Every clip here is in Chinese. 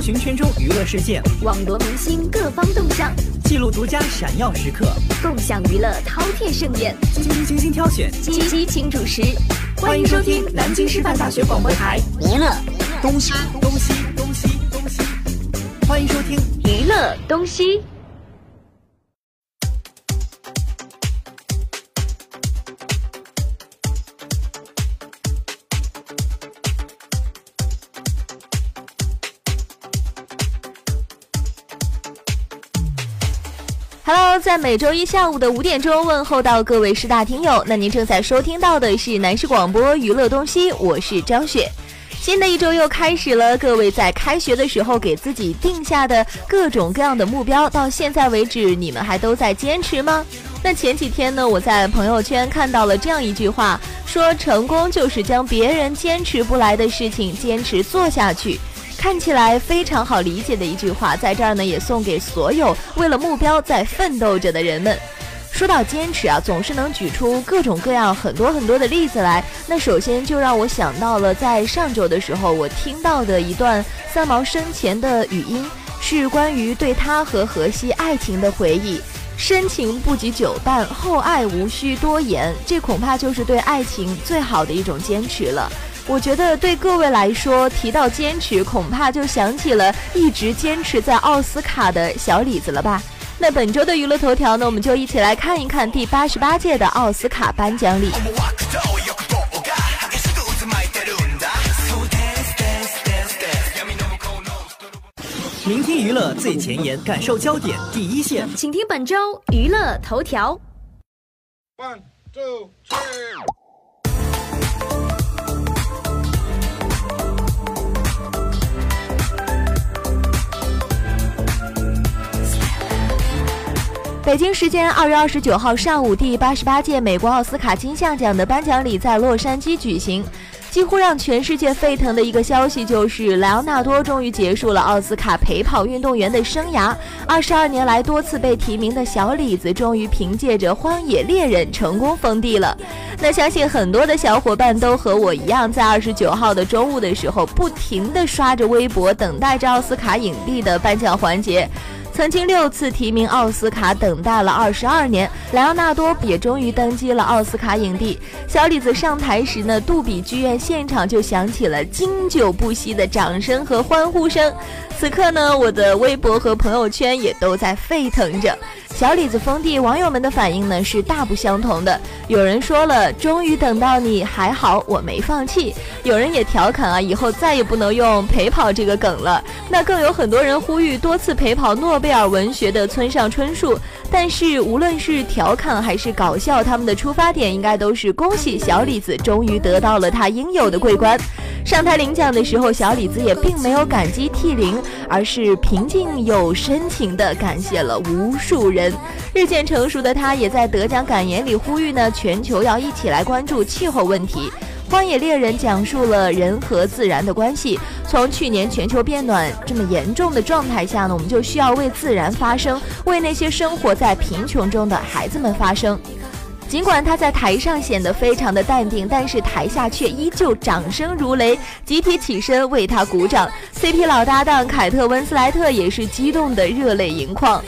搜寻圈中娱乐事件，网罗明星各方动向，记录独家闪耀时刻，共享娱乐饕餮盛宴，精心挑选，激情主持。欢迎收听南京师范大学广播台。娱乐东西东西东西东西，欢迎收听。娱乐东西。在每周一下午的五点钟问候到各位师大听友。那您正在收听到的是南师广播娱乐东西，我是张雪。新的一周又开始了，各位在开学的时候给自己定下的各种各样的目标，到现在为止你们还都在坚持吗？那前几天呢，我在朋友圈看到了这样一句话，说成功就是将别人坚持不来的事情坚持做下去。看起来非常好理解的一句话，在这儿呢也送给所有为了目标在奋斗着的人们。说到坚持啊，总是能举出各种各样很多很多的例子来。那首先就让我想到了在上周的时候，我听到的一段三毛生前的语音，是关于对他和荷西爱情的回忆。深情不及久伴，厚爱无需多言，这恐怕就是对爱情最好的一种坚持了。我觉得对各位来说，提到坚持，恐怕就想起了一直坚持在奥斯卡的小李子了吧？那本周的娱乐头条呢，我们就一起来看一看第八十八届的奥斯卡颁奖礼。聆听娱乐最前沿，感受焦点第一线，请听本周娱乐头条。One, two, three. 北京时间二月二十九号上午，第八十八届美国奥斯卡金像奖的颁奖礼在洛杉矶举行。几乎让全世界沸腾的一个消息就是，莱昂纳多终于结束了奥斯卡陪跑运动员的生涯。二十二年来多次被提名的小李子，终于凭借着《荒野猎人》成功封地了。那相信很多的小伙伴都和我一样，在二十九号的中午的时候，不停地刷着微博，等待着奥斯卡影帝的颁奖环节。曾经六次提名奥斯卡，等待了二十二年，莱昂纳多也终于登基了奥斯卡影帝。小李子上台时呢，杜比剧院现场就响起了经久不息的掌声和欢呼声。此刻呢，我的微博和朋友圈也都在沸腾着。小李子封地，网友们的反应呢是大不相同的。有人说了，终于等到你，还好我没放弃。有人也调侃啊，以后再也不能用陪跑这个梗了。那更有很多人呼吁多次陪跑诺贝尔文学的村上春树。但是无论是调侃还是搞笑，他们的出发点应该都是恭喜小李子终于得到了他应有的桂冠。上台领奖的时候，小李子也并没有感激涕零，而是平静又深情地感谢了无数人。日渐成熟的他，也在得奖感言里呼吁呢，全球要一起来关注气候问题。《荒野猎人》讲述了人和自然的关系。从去年全球变暖这么严重的状态下呢，我们就需要为自然发声，为那些生活在贫穷中的孩子们发声。尽管他在台上显得非常的淡定，但是台下却依旧掌声如雷，集体起身为他鼓掌。CP 老搭档凯特温斯莱特也是激动的热泪盈眶。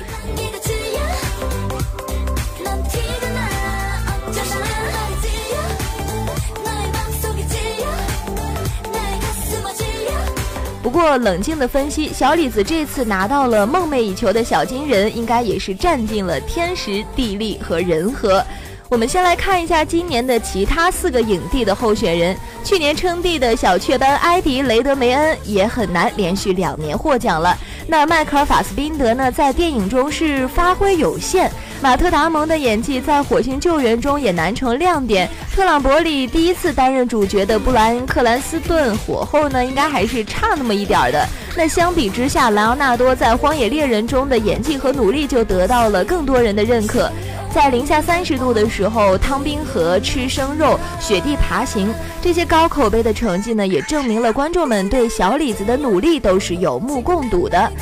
不过冷静的分析，小李子这次拿到了梦寐以求的小金人，应该也是占尽了天时地利和人和。我们先来看一下今年的其他四个影帝的候选人。去年称帝的小雀斑埃迪·雷德梅恩也很难连续两年获奖了。那迈克尔·法斯宾德呢，在电影中是发挥有限。马特·达蒙的演技在《火星救援》中也难成亮点。特朗伯里第一次担任主角的布莱恩·克兰斯顿火候呢，应该还是差那么一点儿的。那相比之下，莱昂纳多在《荒野猎人》中的演技和努力就得到了更多人的认可。在零下三十度的时候，汤冰河吃生肉，雪地爬行，这些高口碑的成绩呢，也证明了观众们对小李子的努力都是有目共睹的。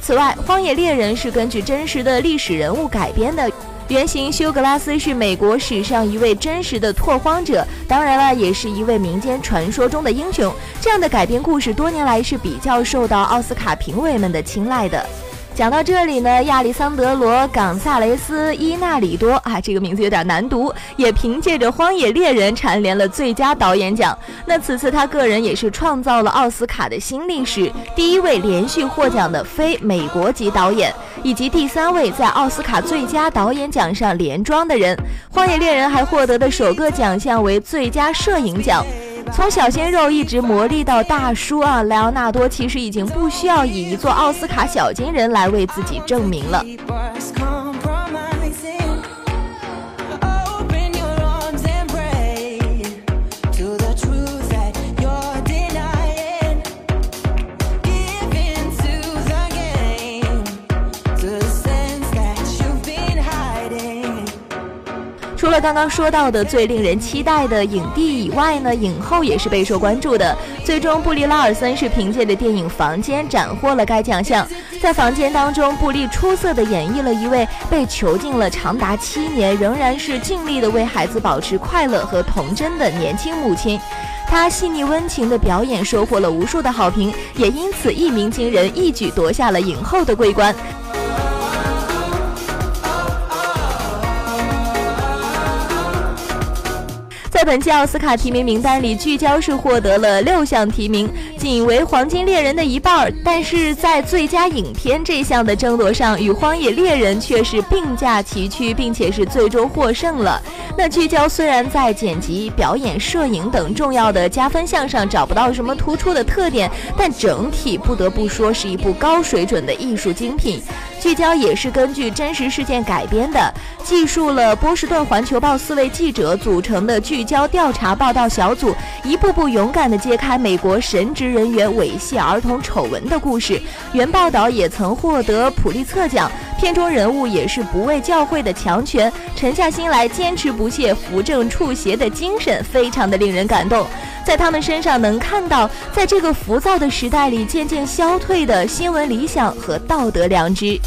此外，《荒野猎人》是根据真实的历史人物改编的。原型休格拉斯是美国史上一位真实的拓荒者，当然了，也是一位民间传说中的英雄。这样的改编故事多年来是比较受到奥斯卡评委们的青睐的。讲到这里呢，亚历桑德罗·冈萨雷斯·伊纳里多啊，这个名字有点难读，也凭借着《荒野猎人》蝉联了最佳导演奖。那此次他个人也是创造了奥斯卡的新历史，第一位连续获奖的非美国籍导演，以及第三位在奥斯卡最佳导演奖上连庄的人。《荒野猎人》还获得的首个奖项为最佳摄影奖。从小鲜肉一直磨砺到大叔啊，莱昂纳多其实已经不需要以一座奥斯卡小金人来为自己证明了。了刚刚说到的最令人期待的影帝以外呢，影后也是备受关注的。最终，布利拉尔森是凭借着电影《房间》斩获了该奖项。在《房间》当中，布利出色的演绎了一位被囚禁了长达七年，仍然是尽力的为孩子保持快乐和童真的年轻母亲。她细腻温情的表演收获了无数的好评，也因此一鸣惊人，一举夺下了影后的桂冠。在本届奥斯卡提名名单里，聚焦是获得了六项提名，仅为《黄金猎人》的一半儿。但是在最佳影片这项的争夺上，与《荒野猎人》却是并驾齐驱，并且是最终获胜了。那聚焦虽然在剪辑、表演、摄影等重要的加分项上找不到什么突出的特点，但整体不得不说是一部高水准的艺术精品。聚焦也是根据真实事件改编的，记述了波士顿环球报四位记者组成的聚交调查报道小组，一步步勇敢地揭开美国神职人员猥亵儿童丑闻的故事。原报道也曾获得普利策奖，片中人物也是不畏教会的强权，沉下心来坚持不懈、扶正处邪的精神，非常的令人感动。在他们身上能看到，在这个浮躁的时代里渐渐消退的新闻理想和道德良知。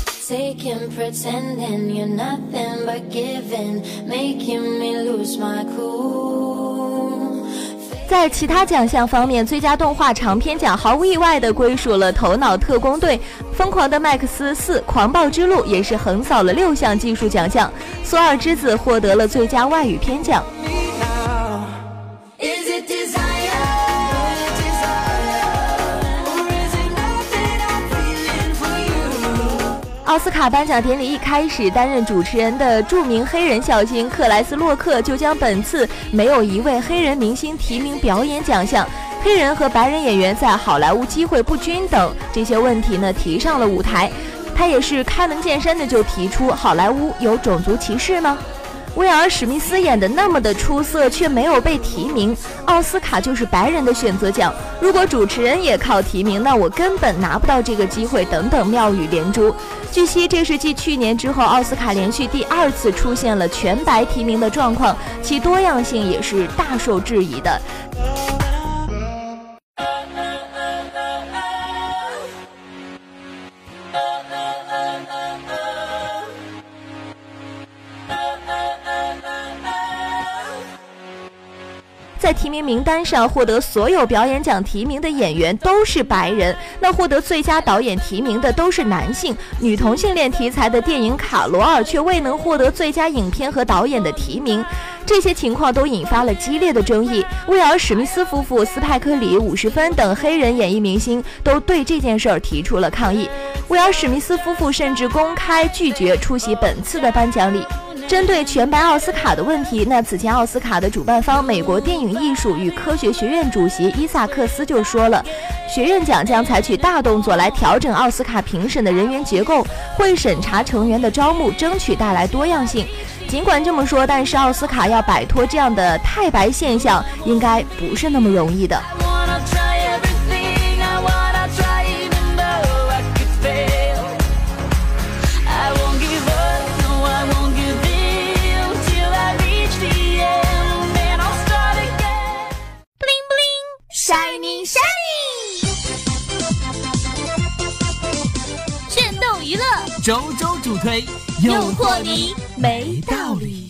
在其他奖项方面，最佳动画长片奖毫无意外地归属了《头脑特工队》，《疯狂的麦克斯四：狂暴之路》也是横扫了六项技术奖项，《索尔之子》获得了最佳外语片奖。奥斯卡颁奖典礼一开始，担任主持人的著名黑人笑星克莱斯洛克就将本次没有一位黑人明星提名表演奖项，黑人和白人演员在好莱坞机会不均等这些问题呢提上了舞台。他也是开门见山的就提出，好莱坞有种族歧视吗？威尔·史密斯演的那么的出色，却没有被提名。奥斯卡就是白人的选择奖，如果主持人也靠提名，那我根本拿不到这个机会。等等，妙语连珠。据悉，这是继去年之后，奥斯卡连续第二次出现了全白提名的状况，其多样性也是大受质疑的。在提名名单上获得所有表演奖提名的演员都是白人，那获得最佳导演提名的都是男性。女同性恋题材的电影《卡罗尔》却未能获得最佳影片和导演的提名，这些情况都引发了激烈的争议。威尔·史密斯夫妇、斯派克·里、五十分等黑人演艺明星都对这件事儿提出了抗议。威尔·史密斯夫妇甚至公开拒绝出席本次的颁奖礼。针对全白奥斯卡的问题，那此前奥斯卡的主办方美国电影艺术与科学学院主席伊萨克斯就说了，学院奖将采取大动作来调整奥斯卡评审的人员结构，会审查成员的招募，争取带来多样性。尽管这么说，但是奥斯卡要摆脱这样的太白现象，应该不是那么容易的。周周主推，诱惑你没道理。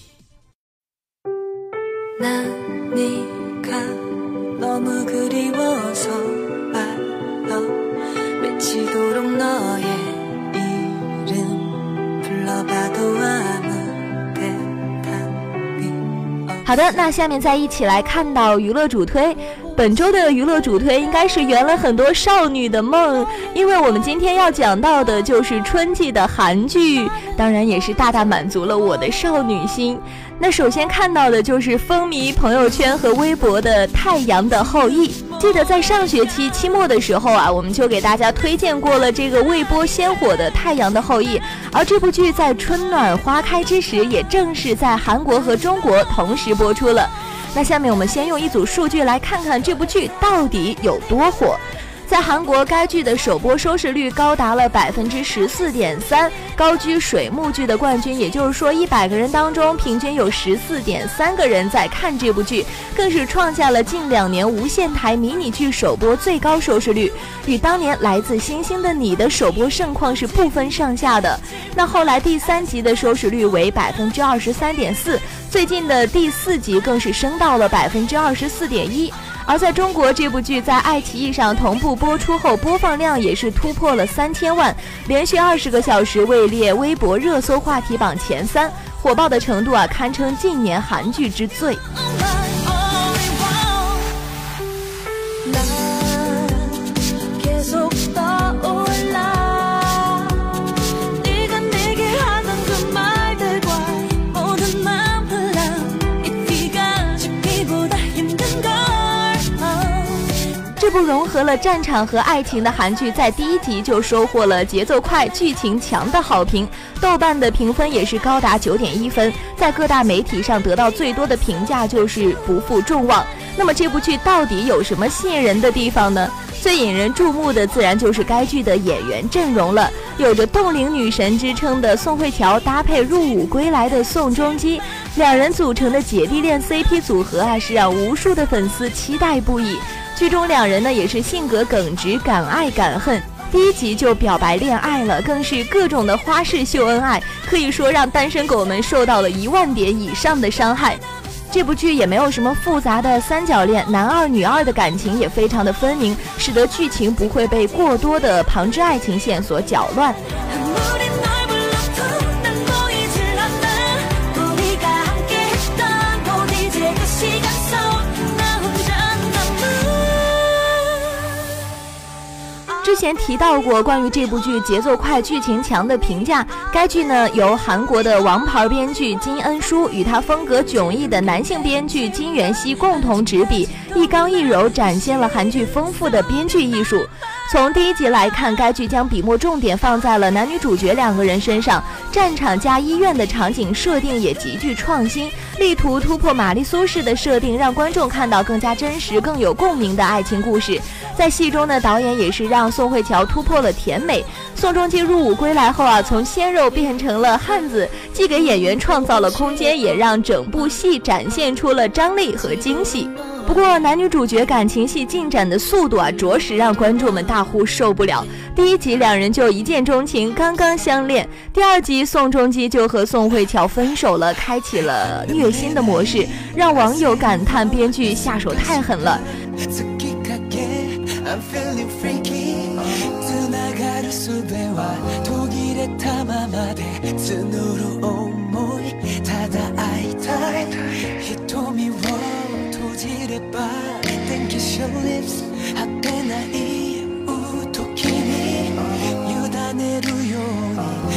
好的，那下面再一起来看到娱乐主推。本周的娱乐主推应该是圆了很多少女的梦，因为我们今天要讲到的就是春季的韩剧，当然也是大大满足了我的少女心。那首先看到的就是风靡朋友圈和微博的《太阳的后裔》。记得在上学期期末的时候啊，我们就给大家推荐过了这个未播先火的《太阳的后裔》，而这部剧在春暖花开之时，也正是在韩国和中国同时播出了。那下面我们先用一组数据来看看这部剧到底有多火。在韩国，该剧的首播收视率高达了百分之十四点三，高居水木剧的冠军。也就是说，一百个人当中，平均有十四点三个人在看这部剧，更是创下了近两年无线台迷你剧首播最高收视率，与当年《来自星星的你》的首播盛况是不分上下的。那后来第三集的收视率为百分之二十三点四，最近的第四集更是升到了百分之二十四点一。而在中国，这部剧在爱奇艺上同步播出后，播放量也是突破了三千万，连续二十个小时位列微博热搜话题榜前三，火爆的程度啊，堪称近年韩剧之最。融合了战场和爱情的韩剧，在第一集就收获了节奏快、剧情强的好评，豆瓣的评分也是高达九点一分，在各大媒体上得到最多的评价就是不负众望。那么这部剧到底有什么吸引人的地方呢？最引人注目的自然就是该剧的演员阵容了，有着冻龄女神之称的宋慧乔搭配入伍归来的宋仲基，两人组成的姐弟恋 CP 组合啊，是让无数的粉丝期待不已。剧中两人呢也是性格耿直，敢爱敢恨，第一集就表白恋爱了，更是各种的花式秀恩爱，可以说让单身狗们受到了一万点以上的伤害。这部剧也没有什么复杂的三角恋，男二女二的感情也非常的分明，使得剧情不会被过多的旁支爱情线所搅乱。前提到过关于这部剧节奏快、剧情强的评价。该剧呢由韩国的王牌编剧金恩淑与他风格迥异的男性编剧金元熙共同执笔，一刚一柔，展现了韩剧丰富的编剧艺术。从第一集来看，该剧将笔墨重点放在了男女主角两个人身上，战场加医院的场景设定也极具创新，力图突破玛丽苏式的设定，让观众看到更加真实、更有共鸣的爱情故事。在戏中呢，导演也是让宋慧乔突破了甜美。宋仲基入伍归来后啊，从鲜肉变成了汉子，既给演员创造了空间，也让整部戏展现出了张力和惊喜。不过，男女主角感情戏进展的速度啊，着实让观众们大呼受不了。第一集两人就一见钟情，刚刚相恋；第二集宋仲基就和宋慧乔分手了，开启了虐心的模式，让网友感叹编剧下手太狠了。じれば電気ショ果てない時に委ねるように。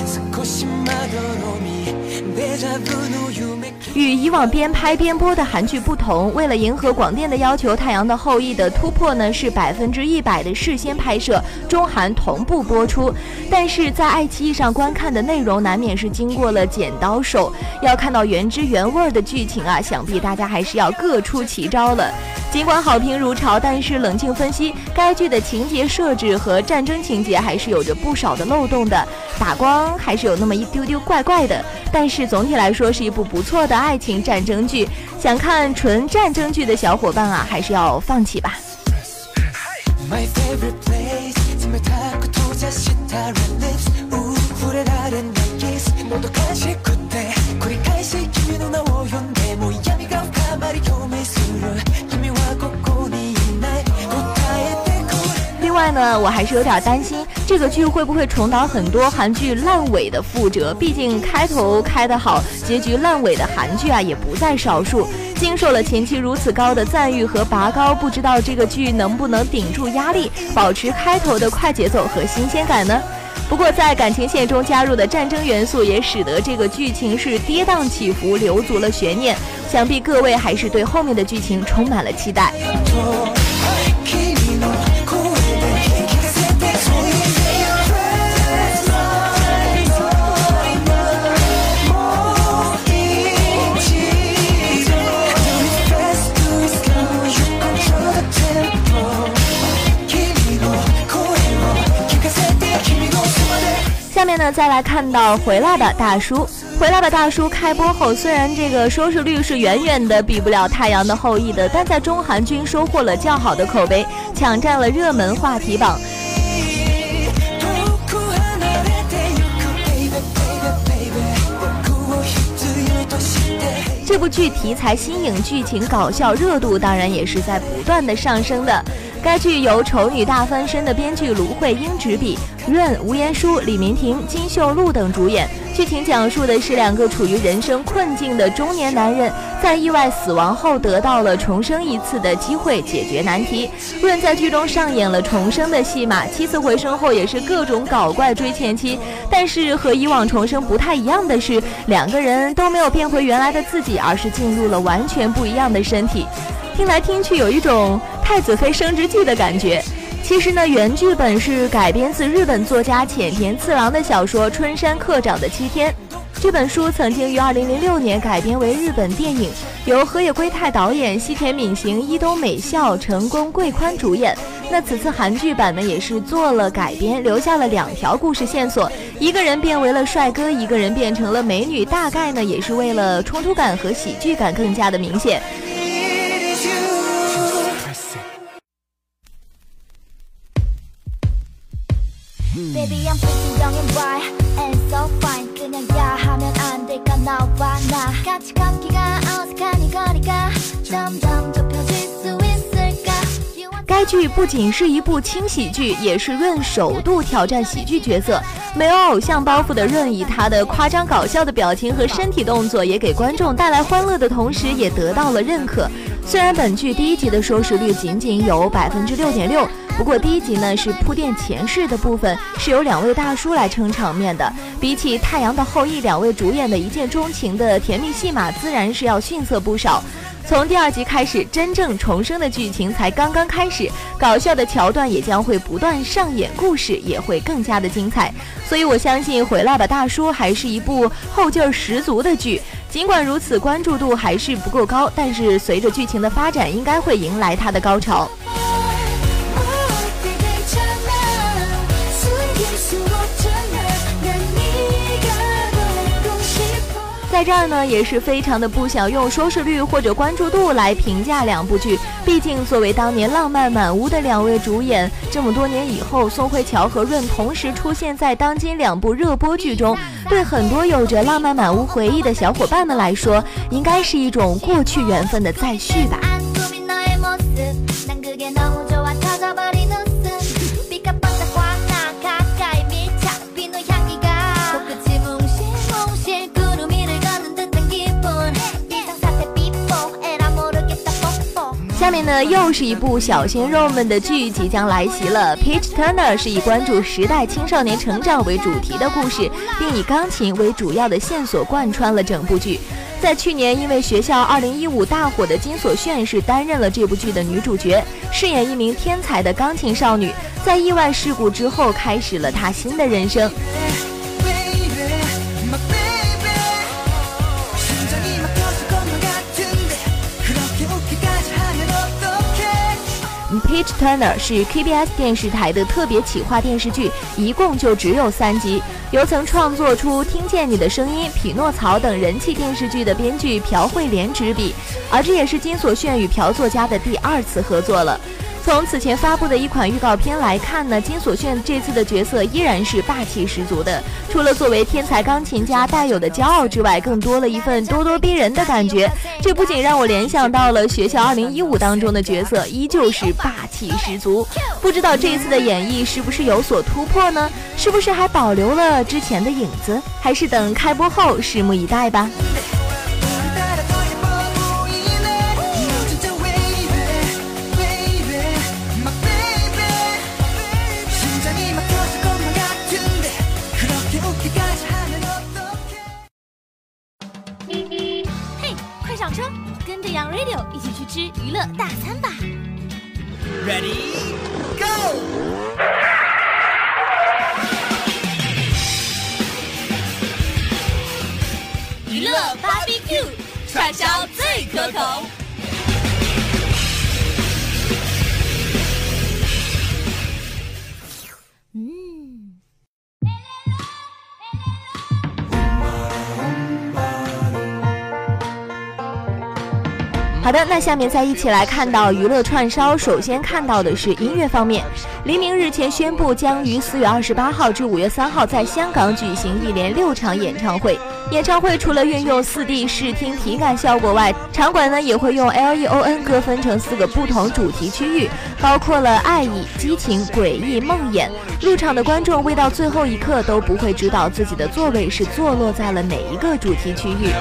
与以往边拍边播的韩剧不同，为了迎合广电的要求，《太阳的后裔》的突破呢是百分之一百的事先拍摄，中韩同步播出。但是在爱奇艺上观看的内容，难免是经过了剪刀手，要看到原汁原味的剧情啊，想必大家还是要各出奇招了。尽管好评如潮，但是冷静分析，该剧的情节设置和战争情节还是有着不少的漏洞的，打光还是有那么一丢丢怪怪的，但是总体来说是一部不错的爱情战争剧，想看纯战争剧的小伙伴啊，还是要放弃吧。另外呢，我还是有点担心这个剧会不会重蹈很多韩剧烂尾的覆辙。毕竟开头开得好，结局烂尾的韩剧啊也不在少数。经受了前期如此高的赞誉和拔高，不知道这个剧能不能顶住压力，保持开头的快节奏和新鲜感呢？不过在感情线中加入的战争元素，也使得这个剧情是跌宕起伏，留足了悬念。想必各位还是对后面的剧情充满了期待。呢，再来看到《回来吧，大叔》。《回来吧，大叔》开播后，虽然这个收视率是远远的比不了《太阳的后裔》的，但在中韩均收获了较好的口碑，抢占了热门话题榜。这部剧题材新颖，剧情搞笑，热度当然也是在不断的上升的。该剧由丑女大翻身的编剧卢慧英执笔，润、吴彦姝、李明婷、金秀露等主演。剧情讲述的是两个处于人生困境的中年男人，在意外死亡后得到了重生一次的机会，解决难题。润在剧中上演了重生的戏码，七次回生后也是各种搞怪追前妻。但是和以往重生不太一样的是，两个人都没有变回原来的自己，而是进入了完全不一样的身体。听来听去有一种太子妃升职记的感觉。其实呢，原剧本是改编自日本作家浅田次郎的小说《春山客长的七天》。这本书曾经于2006年改编为日本电影，由河野圭太导演，西田敏行、伊东美孝、成功贵宽主演。那此次韩剧版呢，也是做了改编，留下了两条故事线索：一个人变为了帅哥，一个人变成了美女。大概呢，也是为了冲突感和喜剧感更加的明显。该剧不仅是一部轻喜剧，也是润首度挑战喜剧角色。没有偶像包袱的润，以他的夸张搞笑的表情和身体动作，也给观众带来欢乐的同时，也得到了认可。虽然本剧第一集的收视率仅仅有百分之六点六。不过第一集呢是铺垫前世的部分，是由两位大叔来撑场面的。比起《太阳的后裔》两位主演的一见钟情的甜蜜戏码，自然是要逊色不少。从第二集开始，真正重生的剧情才刚刚开始，搞笑的桥段也将会不断上演，故事也会更加的精彩。所以我相信《回来吧，大叔》还是一部后劲儿十足的剧。尽管如此，关注度还是不够高，但是随着剧情的发展，应该会迎来它的高潮。在这儿呢，也是非常的不想用收视率或者关注度来评价两部剧。毕竟作为当年浪漫满屋的两位主演，这么多年以后，宋慧乔和润同时出现在当今两部热播剧中，对很多有着浪漫满屋回忆的小伙伴们来说，应该是一种过去缘分的再续吧。下面呢，又是一部小鲜肉们的剧即将来袭了。Peach Turner 是以关注时代青少年成长为主题的故事，并以钢琴为主要的线索贯穿了整部剧。在去年因为学校2015大火的金所炫是担任了这部剧的女主角，饰演一名天才的钢琴少女，在意外事故之后开始了她新的人生。Peach Turner 是 KBS 电视台的特别企划电视剧，一共就只有三集。由曾创作出《听见你的声音》《匹诺曹》等人气电视剧的编剧朴惠莲执笔，而这也是金所炫与朴作家的第二次合作了。从此前发布的一款预告片来看呢，金所炫这次的角色依然是霸气十足的。除了作为天才钢琴家带有的骄傲之外，更多了一份咄咄逼人的感觉。这不仅让我联想到了《学校2015》当中的角色，依旧是霸气十足。不知道这次的演绎是不是有所突破呢？是不是还保留了之前的影子？还是等开播后拭目以待吧。可口。好的，那下面再一起来看到娱乐串烧。首先看到的是音乐方面，黎明日前宣布将于四月二十八号至五月三号在香港举行一连六场演唱会。演唱会除了运用四 D 视听体感效果外，场馆呢也会用 LEON 割分成四个不同主题区域，包括了爱意、激情、诡异、梦魇。入场的观众未到最后一刻都不会知道自己的座位是坐落在了哪一个主题区域。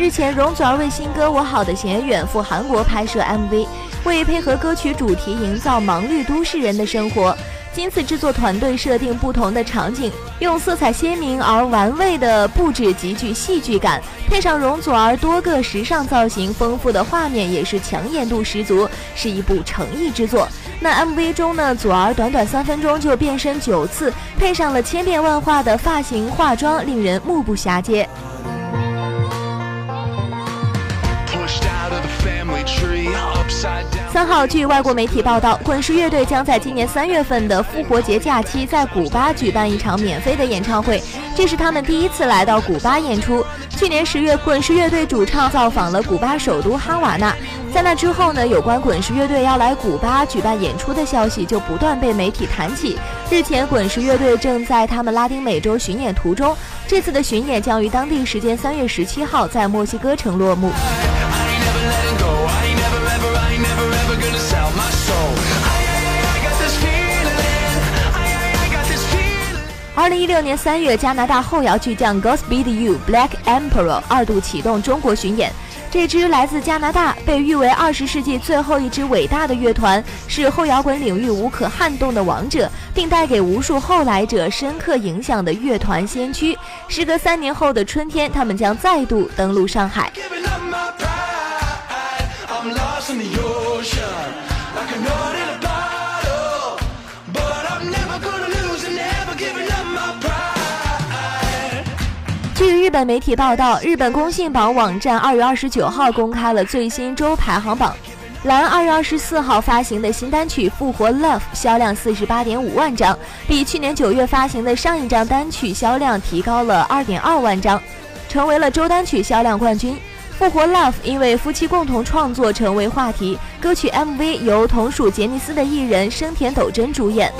日前，容祖儿为新歌《我好的钱》远赴韩国拍摄 MV，为配合歌曲主题营造忙碌都市人的生活。今次制作团队设定不同的场景，用色彩鲜明而玩味的布置极具戏剧感，配上容祖儿多个时尚造型，丰富的画面也是抢眼度十足，是一部诚意之作。那 MV 中呢，祖儿短短三分钟就变身九次，配上了千变万化的发型化妆，令人目不暇接。三号，据外国媒体报道，滚石乐队将在今年三月份的复活节假期在古巴举办一场免费的演唱会，这是他们第一次来到古巴演出。去年十月，滚石乐队主唱造访了古巴首都哈瓦那，在那之后呢，有关滚石乐队要来古巴举办演出的消息就不断被媒体谈起。日前，滚石乐队正在他们拉丁美洲巡演途中，这次的巡演将于当地时间三月十七号在墨西哥城落幕。二零一六年三月，加拿大后摇巨匠 Godspeed You Black Emperor 二度启动中国巡演。这支来自加拿大、被誉为二十世纪最后一支伟大的乐团，是后摇滚领域无可撼动的王者，并带给无数后来者深刻影响的乐团先驱。时隔三年后的春天，他们将再度登陆上海。日本媒体报道，日本公信榜网站二月二十九号公开了最新周排行榜。蓝二月二十四号发行的新单曲《复活 Love》销量四十八点五万张，比去年九月发行的上一张单曲销量提高了二点二万张，成为了周单曲销量冠军。《复活 Love》因为夫妻共同创作成为话题，歌曲 MV 由同属杰尼斯的艺人生田斗真主演。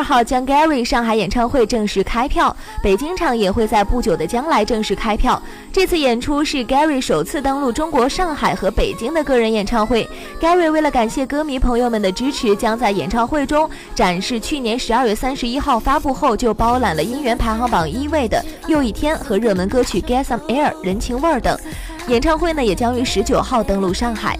二号，将 Gary 上海演唱会正式开票，北京场也会在不久的将来正式开票。这次演出是 Gary 首次登陆中国上海和北京的个人演唱会。Gary 为了感谢歌迷朋友们的支持，将在演唱会中展示去年十二月三十一号发布后就包揽了音源排行榜一位的《又一天》和热门歌曲《Get Some Air》人情味儿等。演唱会呢，也将于十九号登陆上海。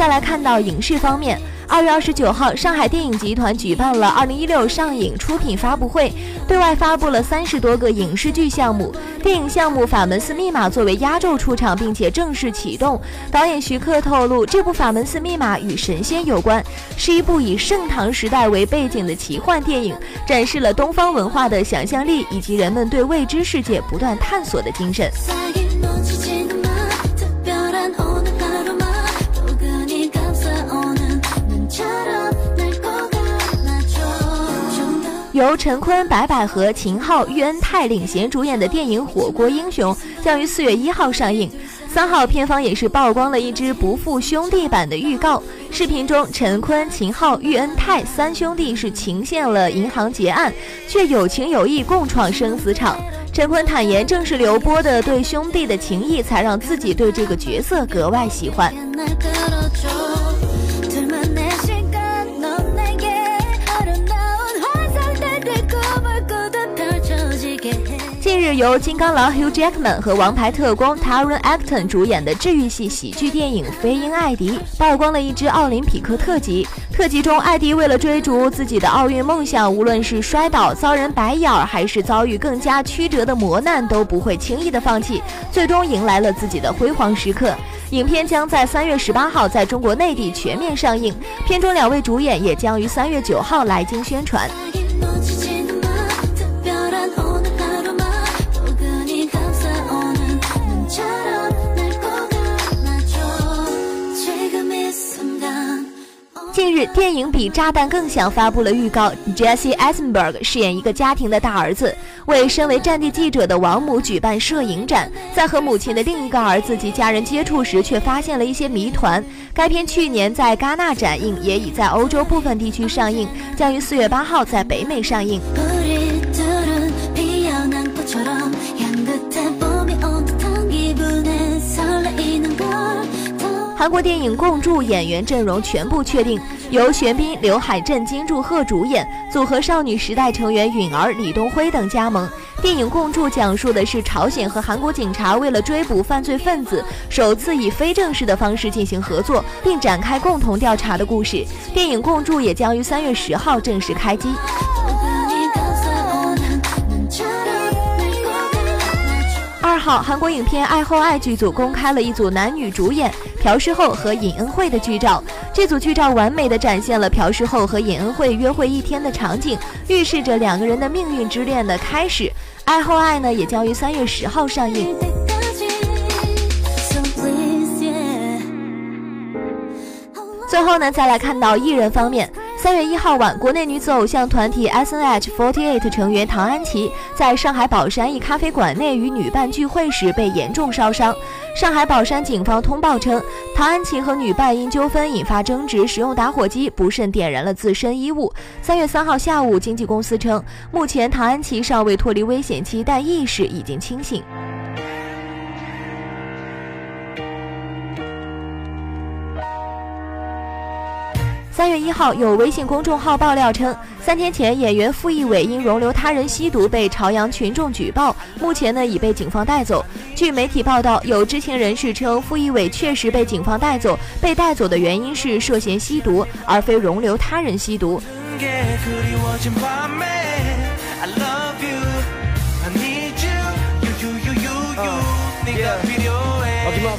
再来看到影视方面。二月二十九号，上海电影集团举办了二零一六上影出品发布会，对外发布了三十多个影视剧项目。电影项目《法门寺密码》作为压轴出场，并且正式启动。导演徐克透露，这部《法门寺密码》与神仙有关，是一部以盛唐时代为背景的奇幻电影，展示了东方文化的想象力以及人们对未知世界不断探索的精神。由陈坤、白百合、秦昊、喻恩泰领衔主演的电影《火锅英雄》将于四月一号上映。三号片方也是曝光了一支不负兄弟版的预告。视频中，陈坤、秦昊、喻恩泰三兄弟是情陷了银行劫案，却有情有义共闯生死场。陈坤坦言，正是刘波的对兄弟的情谊，才让自己对这个角色格外喜欢。近日，由金刚狼 Hugh Jackman 和王牌特工 Taron Egerton 主演的治愈系喜剧电影《飞鹰艾迪》曝光了一支奥林匹克特辑。特辑中，艾迪为了追逐自己的奥运梦想，无论是摔倒、遭人白眼儿，还是遭遇更加曲折的磨难，都不会轻易的放弃，最终迎来了自己的辉煌时刻。影片将在三月十八号在中国内地全面上映，片中两位主演也将于三月九号来京宣传。近日，电影比炸弹更响发布了预告。Jesse Eisenberg 饰演一个家庭的大儿子，为身为战地记者的王母举办摄影展，在和母亲的另一个儿子及家人接触时，却发现了一些谜团。该片去年在戛纳展映，也已在欧洲部分地区上映，将于四月八号在北美上映。韩国电影《共筑》演员阵容全部确定，由玄彬、刘海镇、金柱赫主演，组合少女时代成员允儿、李东辉等加盟。电影《共筑》讲述的是朝鲜和韩国警察为了追捕犯罪分子，首次以非正式的方式进行合作，并展开共同调查的故事。电影《共筑》也将于三月十号正式开机。二号，韩国影片《爱后爱》剧组公开了一组男女主演朴世厚和尹恩惠的剧照。这组剧照完美的展现了朴世厚和尹恩惠约会一天的场景，预示着两个人的命运之恋的开始。《爱后爱》呢，也将于三月十号上映。最后呢，再来看到艺人方面。三月一号晚，国内女子偶像团体 S N H forty eight 成员唐安琪在上海宝山一咖啡馆内与女伴聚会时被严重烧伤。上海宝山警方通报称，唐安琪和女伴因纠纷引发争执，使用打火机不慎点燃了自身衣物。三月三号下午，经纪公司称，目前唐安琪尚未脱离危险期，但意识已经清醒。月一号，有微信公众号爆料称，三天前演员傅艺伟因容留他人吸毒被朝阳群众举报，目前呢已被警方带走。据媒体报道，有知情人士称，傅艺伟确实被警方带走，被带走的原因是涉嫌吸毒，而非容留他人吸毒。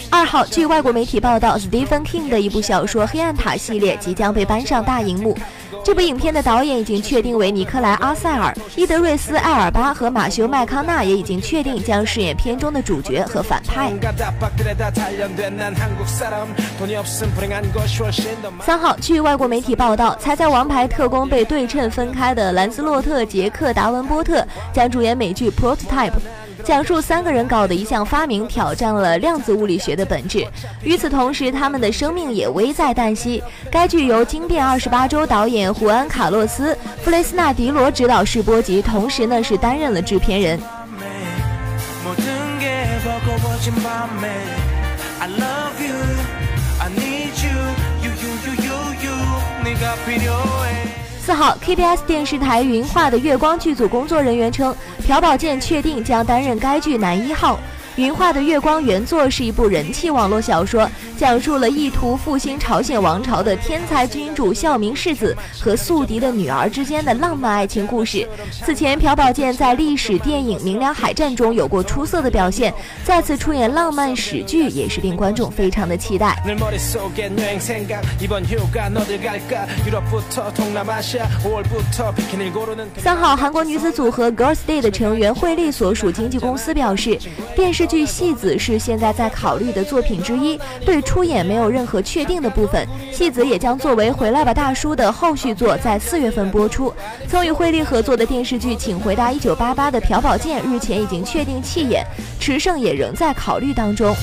二号，据外国媒体报道，Stephen King 的一部小说《黑暗塔》系列即将被搬上大荧幕。这部影片的导演已经确定为尼克莱·阿塞尔，伊德瑞斯·艾尔巴和马修·麦康纳也已经确定将饰演片中的主角和反派。三号，据外国媒体报道，才在《王牌特工》被对称分开的兰斯洛特·杰克·达文波特将主演美剧《Prototype》。讲述三个人搞的一项发明挑战了量子物理学的本质，与此同时，他们的生命也危在旦夕。该剧由《惊变二十八周》导演胡安·卡洛斯·弗雷斯纳迪罗执导试播集，同时呢是担任了制片人。四号，KBS 电视台云画的月光剧组工作人员称，朴宝剑确定将担任该剧男一号。云画的月光原作是一部人气网络小说，讲述了意图复兴朝鲜王朝的天才君主孝明世子和宿敌的女儿之间的浪漫爱情故事。此前，朴宝剑在历史电影《明良海战》中有过出色的表现，再次出演浪漫史剧也是令观众非常的期待。三号，韩国女子组合 Girls' Day 的成员惠利所属经纪公司表示，电视剧《戏子》是现在在考虑的作品之一，对出演没有任何确定的部分。《戏子》也将作为《回来吧大叔》的后续作，在四月份播出。曾与惠利合作的电视剧《请回答一九八八》的朴宝剑日前已经确定弃演，池胜也仍在考虑当中。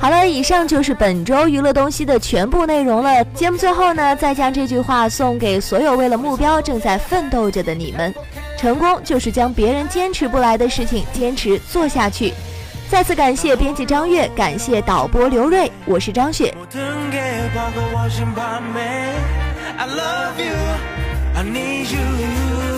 好了，以上就是本周娱乐东西的全部内容了。节目最后呢，再将这句话送给所有为了目标正在奋斗着的你们：成功就是将别人坚持不来的事情坚持做下去。再次感谢编辑张悦，感谢导播刘瑞，我是张雪。I love you, I need you.